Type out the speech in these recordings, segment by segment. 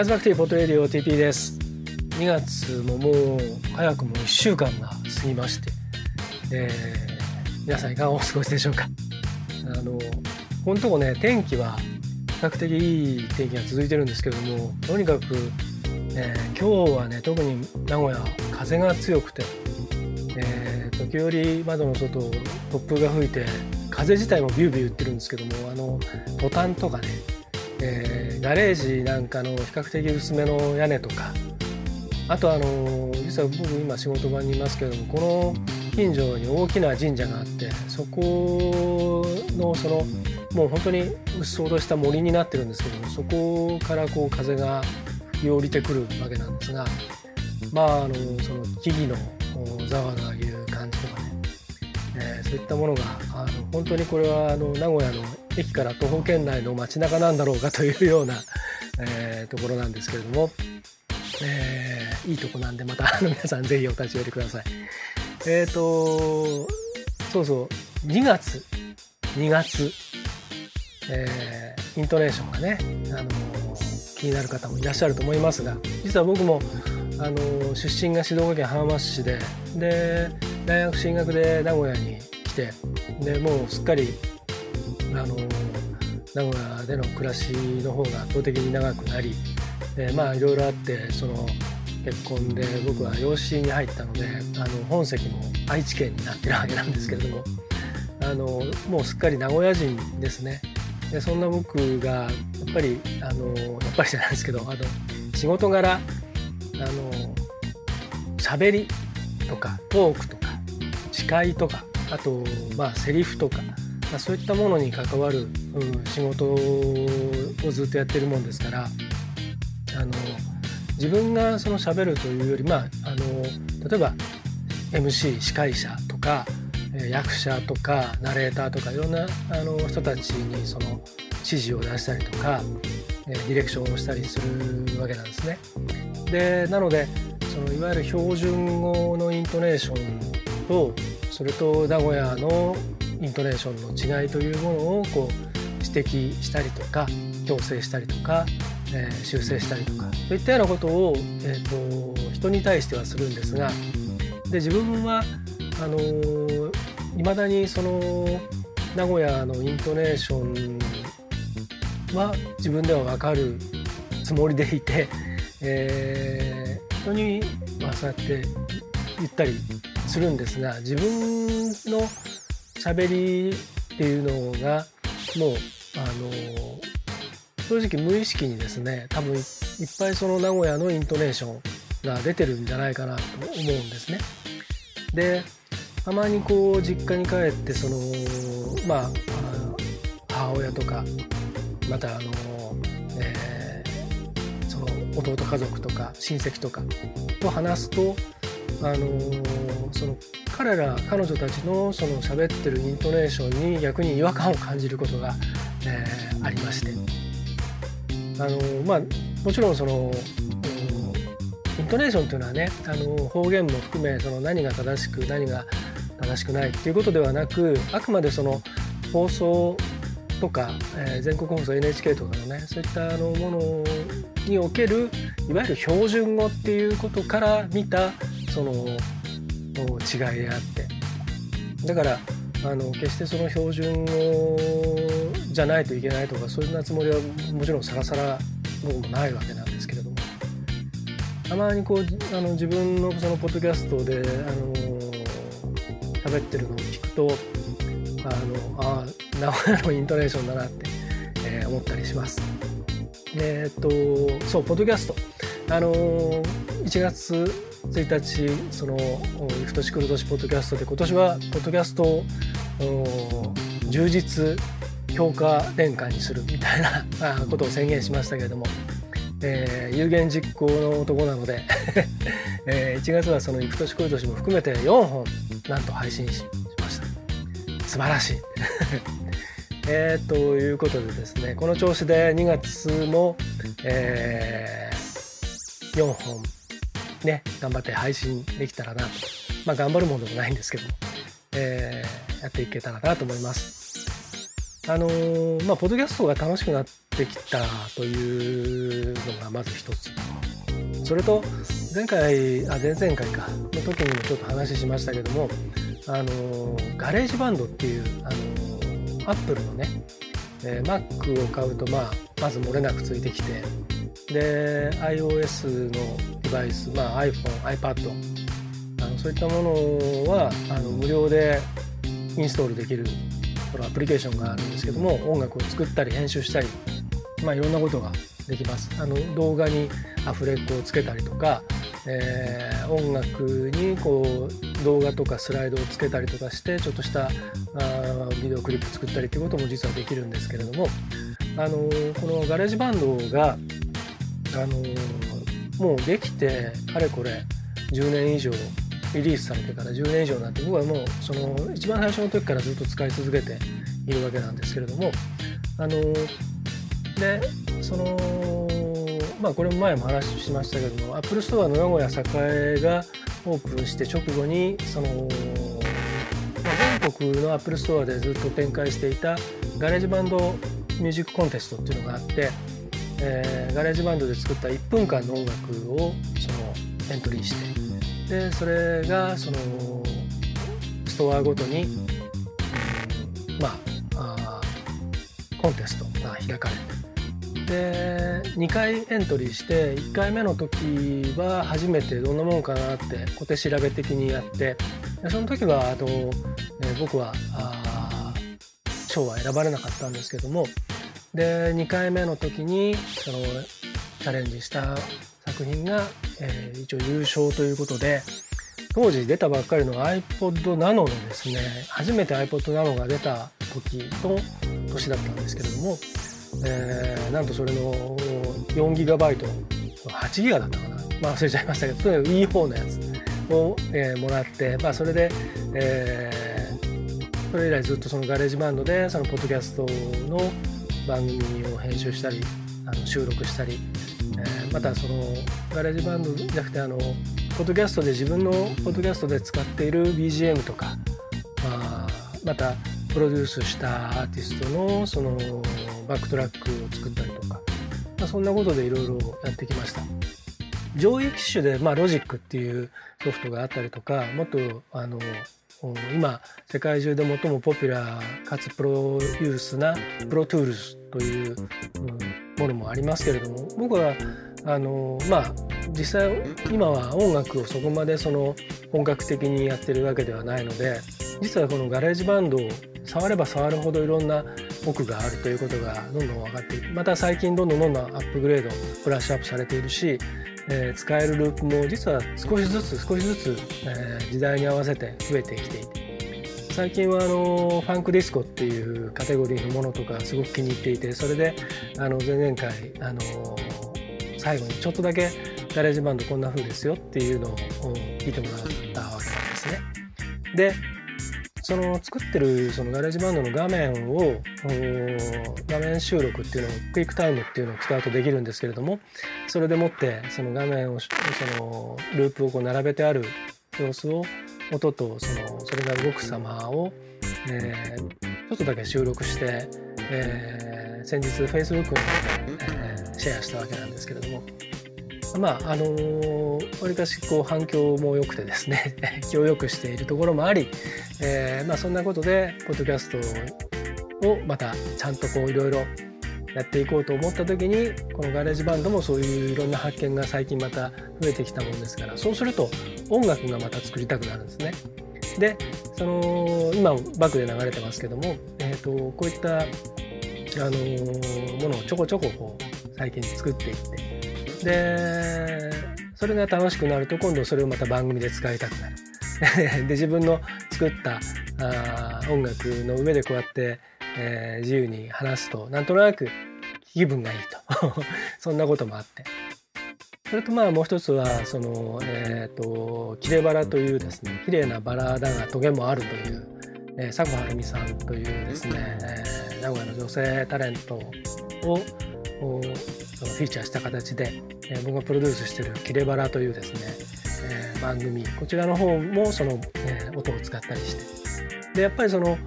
ヤズバクティポットレディオ TP です。2月ももう早くも1週間が過ぎまして、えー、皆さんいかがお過ごしでしょうか？あのこのとこね天気は比較的いい天気が続いてるんですけどもとにかく、えー、今日はね特に名古屋風が強くて、えー、時折窓の外突風が吹いて風自体もビュービュー言ってるんですけどもあのトタンとかねえー、ガレージなんかの比較的薄めの屋根とかあとあの実は僕今仕事場にいますけどもこの近所に大きな神社があってそこのそのもう本当にうっそうとした森になってるんですけどもそこからこう風が吹き降りてくるわけなんですがまああのその木々のざわざわいう感じとかね、えー、そういったものがあの本当にこれはあの名古屋の駅から徒歩圏内の街中なんだろうかというような、えー、ところなんですけれども、えー、いいとこなんでまた皆さんぜひお立ち寄りください。えっ、ー、とそうそう2月2月、えー、イントネーションがね、あの気になる方もいらっしゃると思いますが実は僕も、あの出身が静岡県浜松市でで大学進学で名古屋に来てでもうすっかりあの名古屋での暮らしの方が圧倒的に長くなり、えまあいろいろあってその結婚で僕は養子に入ったのであの本籍も愛知県になってるわけなんですけれどもあのもうすっかり名古屋人ですね。でそんな僕がやっぱりあのやっぱりじゃないですけどあの仕事柄あの喋りとかトークとか司会とかあとまあセリフとかまあ、そういったものに関わる、うん、仕事をずっとやってるもんですからあの自分がその喋るというよりまああの例えば MC 司会者とか役者とかナレーターとかいろんなあの人たちにその指示を出したりとかディレクションをしたりするわけなんですね。でなのでそのいわゆる標準語のイントネーションとそれと名古屋のイントネーションの違いというものをこう指摘したりとか矯正したりとか、えー、修正したりとかそういったようなことを、えーと、人に対してはするんですがで自分はあのー、未だにその名古屋のイントネーションは自分では分かるつもりでいて、えー、人に、まあ、そうやって言ったりするんですが自分の喋りっていうのがもうあの正直無意識にですね多分いっぱいその名古屋のイントネーションが出てるんじゃないかなと思うんですね。でたまにこう実家に帰ってそのまあ母親とかまたあの、えー、その弟家族とか親戚とかと話すとあのその彼ら彼女たちのその喋ってるイントネーションに逆に違和感を感じることが、えー、ありまして。あのまあもちろんそのイントネーションというのはねあの方言も含めその何が正しく何が正しくないっていうことではなくあくまでその放送とか、えー、全国放送 NHK とかのねそういったあのものにおけるいわゆる標準語っていうことから見たその違いであって。だからあの決してその標準語じゃないといけないとかそんなつもりはもちろんさらさら僕もないわけなんですけれども。たまにこうあの自分のそのポッドキャストであの喋ってるのを聞くとあのあ名古屋のイントネーションだなって、えー、思ったりします。えー、っとそうポッドキャスト。あの1月1日その「ふとしくる年ポッドキャスト」で今年はポッドキャストを充実強化年間にするみたいな ことを宣言しましたけれども、えー、有言実行の男なので えー、1月はその「いく年来る年」も含めて4本なんと配信しました。素晴らしい。えー、ということでですねこの調子で2月も、えー、4本ね、頑張って配信できたらな。まあ頑張るものでもないんですけど、えー、やっていけたらなと思います。あのー、まあポッドキャストが楽しくなってきたというのがまず一つそれと前回あ前々回かの時にもちょっと話しましたけどもあの GarageBand っていうあのアップルのね、えー、Mac を買うと、まあ、まず漏れなくついてきてで iOS のデバイス、まあ、iPhone、iPad あのそういったものはあの無料でインストールできるこのアプリケーションがあるんですけども音楽を作ったり編集したり、まあ、いろんなことができます。あの動画にアフレコをつけたりとか、えー、音楽にこう動画とかスライドをつけたりとかしてちょっとしたあビデオクリップ作ったりっていうことも実はできるんですけれどもあのこの GarageBand があのもうできてかれこれ10年以上リリースされてから10年以上になって僕はもうその一番最初の時からずっと使い続けているわけなんですけれどもあのでそのまあこれも前も話しましたけどもアップルストアの名古屋栄がオープンして直後にその、まあ、全国のアップルストアでずっと展開していたGarageBand ミュージックコンテストっていうのがあって、えー、 GarageBand で作った1分間の音楽をそのエントリーしてでそれがそのストアごとに、うん、まあコンテストが開かれてで2回エントリーして1回目の時は初めてどんなもんかなって小手調べ的にやってでその時はあの、え、僕は賞は選ばれなかったんですけどもで2回目の時にそのチャレンジした作品が、えー、一応優勝ということで当時出たばっかりの iPod Nano のですね初めて iPod Nano が出た時の年だったんですけれどもえー、なんとそれの 4GB8 ギガだったかな、まあ、忘れちゃいましたけどとにかくいい方のやつを、えー、もらって、まあ、それで、えー、それ以来ずっとその GarageBand でそのポッドキャストの番組を編集したりあの収録したり、えー、またその GarageBand じゃなくてあのポッドキャストで自分のポッドキャストで使っている BGM とか、まあ、またプロデュースしたアーティストのそのバックトラックを作ったりとか、まあ、そんなことでいろいろやってきました。上位機種で、まあ、ロジックっていうソフトがあったりとかもっとあの今世界中で最もポピュラーかつプロユースな Pro Tools という、ものもありますけれども僕はあのまあ実際今は音楽をそこまでその本格的にやってるわけではないので実はこの GarageBand を触れば触るほどいろんな奥があるということがどんどん分かっているまた最近どんどんどんどんアップグレードブラッシュアップされているし、えー、使えるループも実は少しずつ少しずつ、えー、時代に合わせて増えてきていて最近はあのファンクディスコっていうカテゴリーのものとかすごく気に入っていてそれであの前々回あの最後にちょっとだけ GarageBand こんな風ですよっていうのを聞いてもらったわけなんですね。でその作ってるその GarageBand の画面を画面収録っていうのを QuickTime っていうのを使うとできるんですけれどもそれでもってその画面をそのループをこう並べてある様子を音とそのそれが動く様を、えー、ちょっとだけ収録して、えー、先日 Facebook の、え、シェアしたわけなんですけれども。まああのわりかしこう反響も良くてですね気を良くしているところもあり、えー、まあ、そんなことでポッドキャストをまたちゃんとこういろいろやっていこうと思った時にこの GarageBand もそういういろんな発見が最近また増えてきたもんですからそうすると音楽がまた作りたくなるんですね。でその今バックで流れてますけども、えーと、こういったあのものをちょこちょここう最近作っていってでそれが楽しくなると今度それをまた番組で使いたくなる で自分の作ったあ音楽の上でこうやって、えー、自由に話すとなんとなく気分がいいと。そんなこともあって。それとまあもう一つはそのえっ、ー、と「キレバラ」というですね綺麗なバラだがトゲもあるという、えー、佐古晴美さんというですね、えー、名古屋の女性タレントをフィーチャーした形で、えー、僕がプロデュースしている「キレバラ」というですね、えー、番組。こちらの方もその、えー、音を使ったりして。でやっぱりその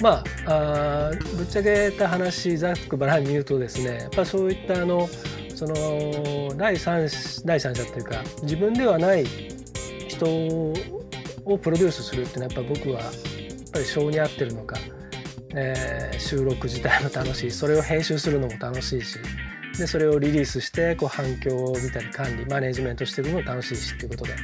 まああぶっちゃけた話ざっくばらんに言うとですねやっぱそういったあのその第三第三者というか自分ではない人をプロデュースするっていうのはやっぱ僕はやっぱり性に合ってるのか、えー、収録自体も楽しいそれを編集するのも楽しいしでそれをリリースしてこう反響を見たり管理マネジメントしていくのも楽しいしっていうことで。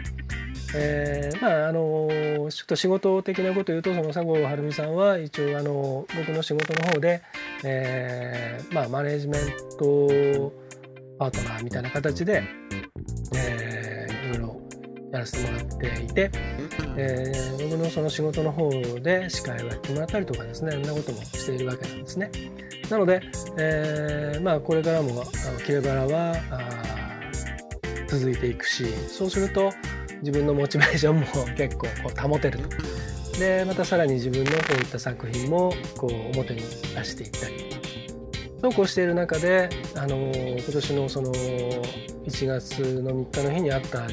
えー、まああのちょっと仕事的なこと言うとその佐合晴美さんは一応あの僕の仕事の方で、えー、まあマネジメントパートナーみたいな形で、えー、いろいろやらせてもらっていて、えー、僕のその仕事の方で司会をやってもらったりとかですねそんなこともしているわけなんですね。なので、えー、まあこれからもあの切れバラは続いていくしそうすると自分のモチベーションも結構こう保てると。でまたさらに自分のこういった作品もこう表に出していったりそうこうしている中であの今年のその1月の3日の日にあったあの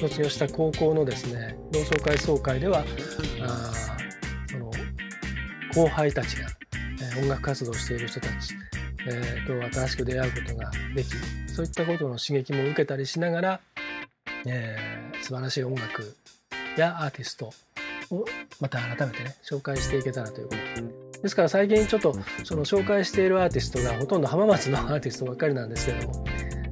卒業した高校のですね同窓会総会ではあその後輩たちが、え音楽活動をしている人たち、えー、と新しく出会うことができそういったことの刺激も受けたりしながら、えー、素晴らしい音楽やアーティストをまた改めてね紹介していけたらということですから最近ちょっとその紹介しているアーティストがほとんど浜松のアーティストばっかりなんですけども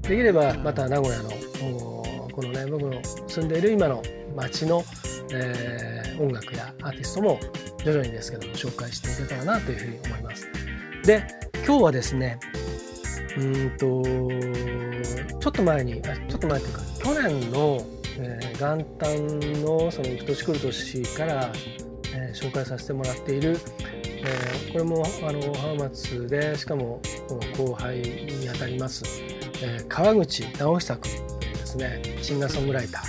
できればまた名古屋のこのね僕の住んでいる今の街の、え、音楽やアーティストも徐々にですけども紹介していけたらなというふうに思います。で今日はですねうんとちょっと前にちょっと前というか去年の、えー、元旦のその行く年来る年から、えー、紹介させてもらっている、えー、これもあの浜松でしかも後輩にあたります、えー、川口直久君ですねシンガーソングライター、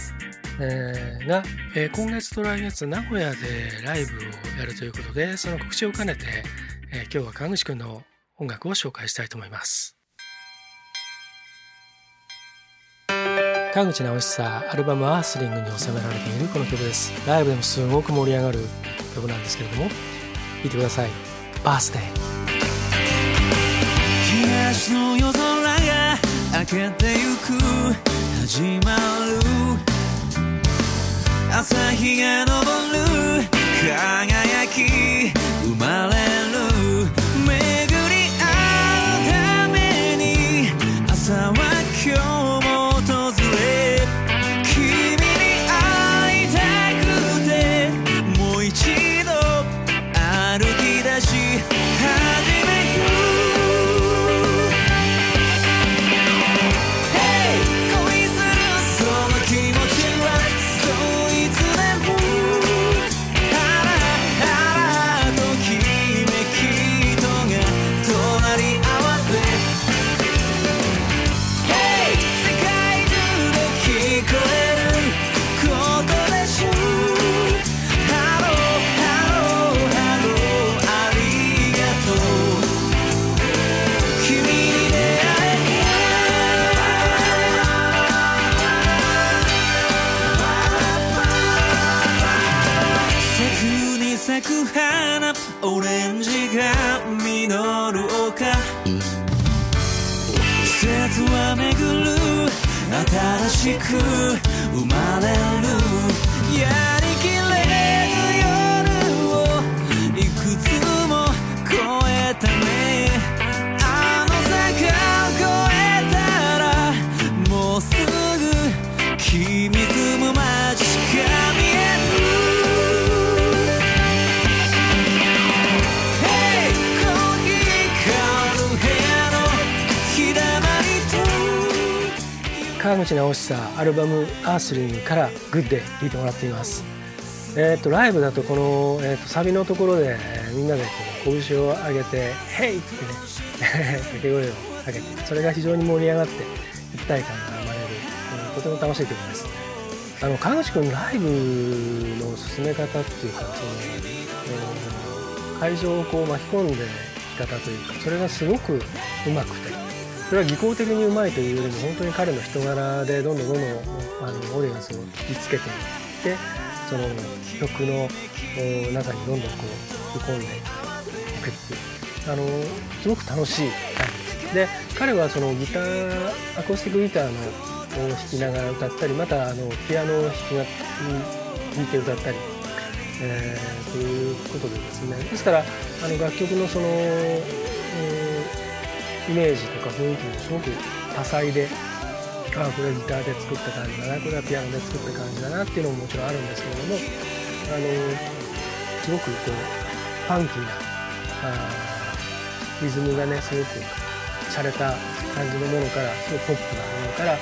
えー、が、えー、今月と来月名古屋でライブをやるということでその告知を兼ねて、えー、今日は川口君の音楽を紹介したいと思います。川口直久アルバム「アースリング」に収められているこの曲です。ライブでもすごく盛り上がる曲なんですけれども聴いてください「バースデー」東の夜空が明けてゆく。始まる。朝日が昇る。輝き生まれる。く花オレンジが実る丘。季節は巡る新しく生まれる。やりきれぬ夜をいくつも超えたね。川口直久アルバム「アースリング」から「グッデ」聴いてもらっていますえ、ー、とライブだとこの、えーと、サビのところで、えー、みんなでこう拳を上げて「ヘイ!」ってね 掛け声を上げてそれが非常に盛り上がって一体感が生まれる、えー、とても楽しい曲ですあの川口君ライブの進め方っていうかその、えー、会場をこう巻き込んでき方というかそれがすごくうまくてそれは技巧的にうまいというよりも本当に彼の人柄でどんどんどんどんあのオーディエンスを引きつけていって、その曲の中にどんどんこう吹き込んでいくっていうあのすごく楽しい感じですで彼はそのギターアコースティックギターのを弾きながら歌ったりまたあのピアノを弾きが弾いて歌ったり、えー、ということでですね。ですからあの楽曲のその、イメージとか雰囲気もすごく多彩であこれはギターで作った感じだなこれはピアノで作った感じだなっていうのももちろんあるんですけれどもあのすごくこうファンキーなあリズムがねすごく洒落た感じのものからすごくポップなものから、え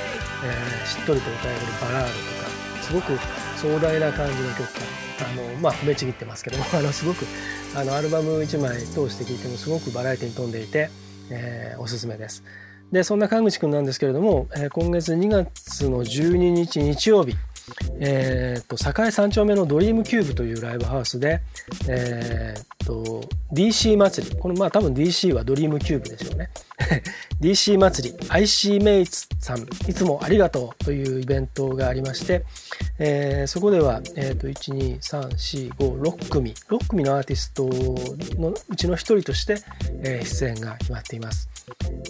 ー、しっとりと歌えるバラードとかすごく壮大な感じの曲。あのまあ褒めちぎってますけどもあのすごくあのアルバム1枚通して聴いてもすごくバラエティに富んでいて、えー、おすすめです。でそんな川口くんなんですけれども、えー、今月2月の12日日曜日えーと、栄三丁目のドリームキューブというライブハウスで、えーと、DC 祭りこのまあ多分 DC はドリームキューブでしょうね DC 祭り IC メイツさんいつもありがとうというイベントがありまして、えー、そこでは、えーと、12345組6組のアーティストのうちの1人として、えー、出演が決まっています、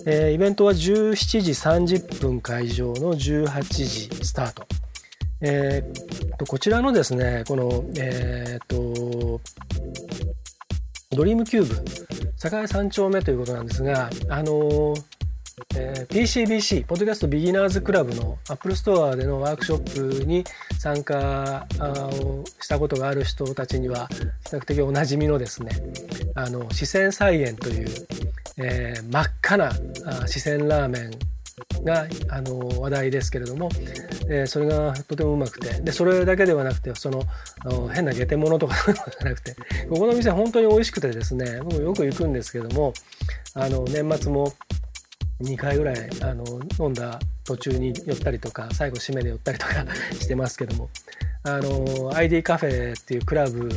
えー、イベントは17時30分開場の18時スタート。えー、こちらのですねこのえっ、とドリームキューブ栄三丁目ということなんですがあのえー、PCBC Podcast Beginners Club の Apple Store でのワークショップに参加をしたことがある人たちには比較的おなじみのですねあの四川菜園という、えー、真っ赤な四川ラーメンがあの話題ですけれども、えー、それがとてもうまくて。でそれだけではなくてその変な下手物とか じゃなくてここの店本当に美味しくてですね僕よく行くんですけどもあの年末も2回ぐらいあの飲んだ途中に寄ったりとか最後締めで寄ったりとか してますけどもあの ID カフェっていうクラブ老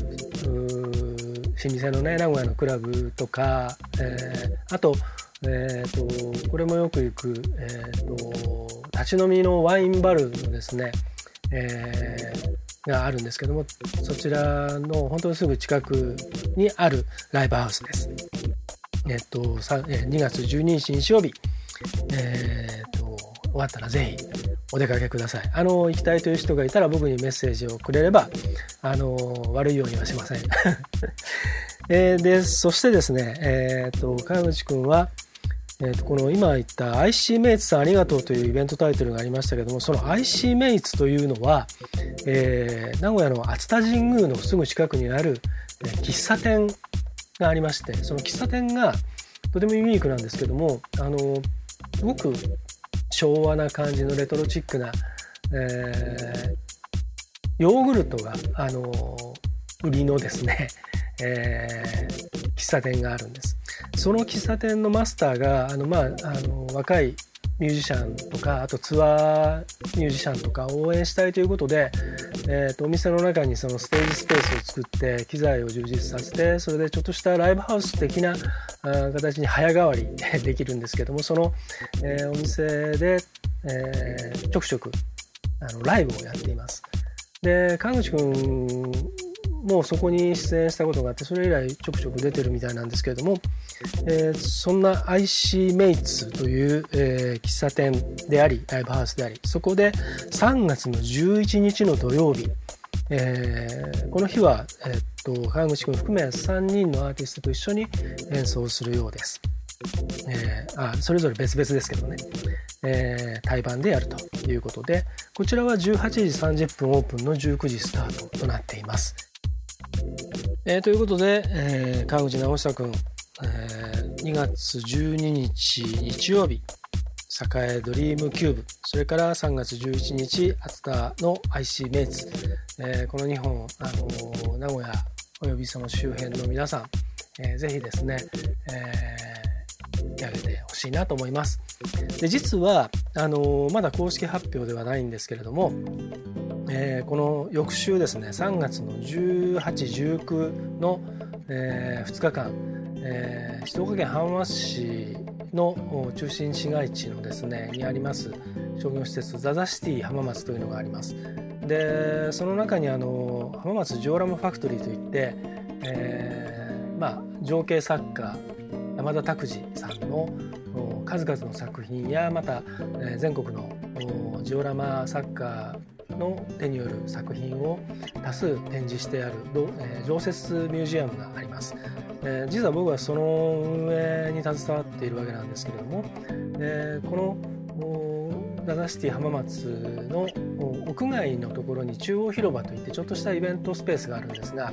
舗のね名古屋のクラブとか、えー、あとえーと、これもよく行く、えーと、立ち飲みのワインバルのですね、えー、があるんですけどもそちらの本当にすぐ近くにあるライブハウスです。え、ー、と2月12日日曜日、えーと、終わったらぜひお出かけください。あの行きたいという人がいたら僕にメッセージをくれればあの悪いようにはしません。えー、でそしてですね、えーと、川口君はえー、とこの今言った IC メイツさんありがとうというイベントタイトルがありましたけどもその IC メイツというのは、えー、名古屋の熱田神宮のすぐ近くにある、え、喫茶店がありましてその喫茶店がとてもユニークなんですけどもあのすごく昭和な感じのレトロチックな、えー、ヨーグルトがあの売りのですね、えー、喫茶店があるんです。その喫茶店のマスターがあの、まあ、あの若いミュージシャンとかあとツアーミュージシャンとか応援したいということで、えーと、お店の中にそのステージスペースを作って機材を充実させてそれでちょっとしたライブハウス的なあ形に早変わり できるんですけどもその、えー、お店で、えー、ちょくちょくあのライブをやっています。で川口君もうそこに出演したことがあってそれ以来ちょくちょく出てるみたいなんですけれども、えー、そんな IC メイツという、えー、喫茶店でありライブハウスでありそこで3月の11日の土曜日、えー、この日は、えー、っと川口君含め3人のアーティストと一緒に演奏するようです。えー、あそれぞれ別々ですけどね、えー、対バンでやるということでこちらは18時30分オープンの19時スタートとなっています。え、ということで、え、川口直久君、えー、2月12日日曜日栄ドリームキューブ。それから3月11日熱田の IC メイツ、えー、この2本、あのー、名古屋およびその周辺の皆さん、えー、ぜひですね、えー、空けてほしいなと思います。で実はあのー、まだ公式発表ではないんですけれどもえー、この翌週ですね3月の1819の、えー、2日間、えー、静岡県浜松市の中心市街地のですねにあります商業施設ザザシティ浜松というのがありますでその中にあの浜松ジオラマファクトリーといって、えー、まあ情景作家山田拓司さんの数々の作品やまた、え、全国のジオラマ作家の手による作品を多数展示してある、え、常設ミュージアムがあります。えー、実は僕はその運営に携わっているわけなんですけれども、えー、このダザシティ浜松の屋外のところに中央広場といってちょっとしたイベントスペースがあるんですが、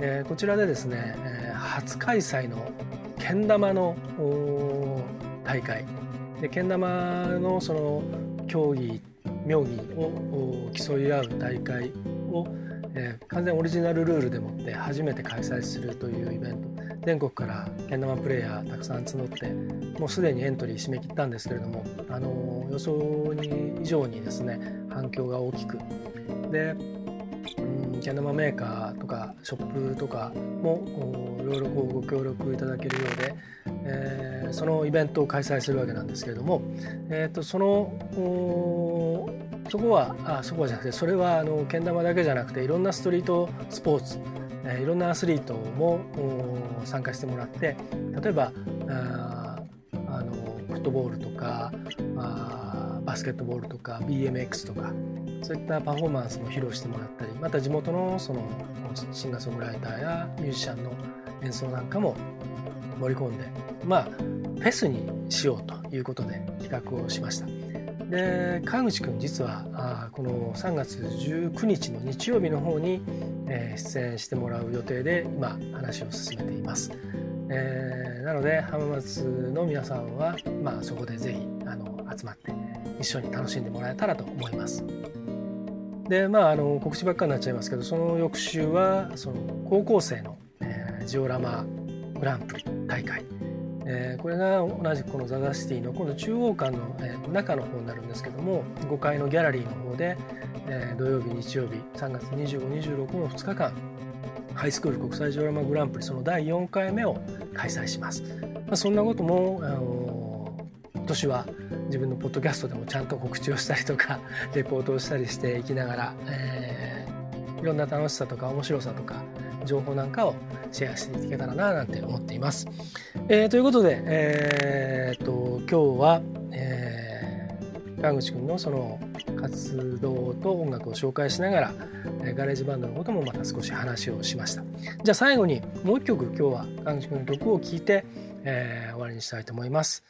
えー、こちらでですね、え、初開催のけん玉の大会。でけん玉のその競技妙技を競い合う大会を、えー、完全オリジナルルールでもって初めて開催するというイベント。全国からけん玉プレーヤーたくさん募ってもうすでにエントリー締め切ったんですけれどもあの予想に以上にですね反響が大きく。でけん玉メーカーとかショップとかもいろいろご協力いただけるようで、えー、そのイベントを開催するわけなんですけれども、えーと、そのそこはあそこはじゃなくてそれはあのけん玉だけじゃなくていろんなストリートスポーツいろんなアスリートも参加してもらって例えばああのフットボールとかあバスケットボールとか BMX とかそういったパフォーマンスも披露してもらったりまた地元のそのシンガーソングライターやミュージシャンの演奏なんかも盛り込んでまあフェスにしようということで企画をしました。で川口くん実はあこの3月19日の日曜日の方に、えー、出演してもらう予定で今話を進めています。えー、なので浜松の皆さんは、まあ、そこでぜひあの集まって一緒に楽しんでもらえたらと思います。でまああの告知ばっかりになっちゃいますけどその翌週はその高校生の、えー、ジオラマグランプリ大会、これが同じくこのザ・ザ・シティの今度中央館の、えー、中の方になるんですけども5階のギャラリーの方で、えー、土曜日日曜日3月2526の2日間ハイスクール国際ジオラマグランプリその第4回目を開催します、まあ、そんなことも、あの、今年は自分のポッドキャストでもちゃんと告知をしたりとか レポートをしたりしていきながら、えー、いろんな楽しさとか面白さとか情報なんかをシェアしていけたらななんて思っています。えー、ということで、えー、と今日は、えー、川口くんのその活動と音楽を紹介しながら、えー、 GarageBand のこともまた少し話をしました。じゃあ最後にもう一曲今日は川口くんの曲を聴いて、えー、終わりにしたいと思います。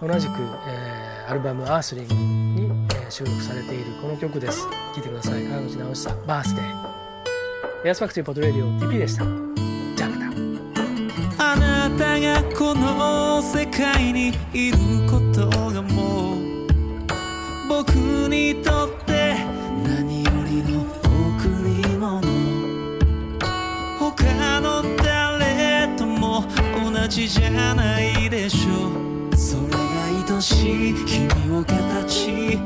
同じく、えー、アルバム「 Earthling に、えー、収録されているこの曲です。聴いてください。川口直久 Birthday。 A's Factory Pod Radio TP でした。じゃあまた。あなたがこの世界にいることがもう僕にとって何よりの贈り物。他の誰とも同じじゃないでしょう。それが愛しい君を形。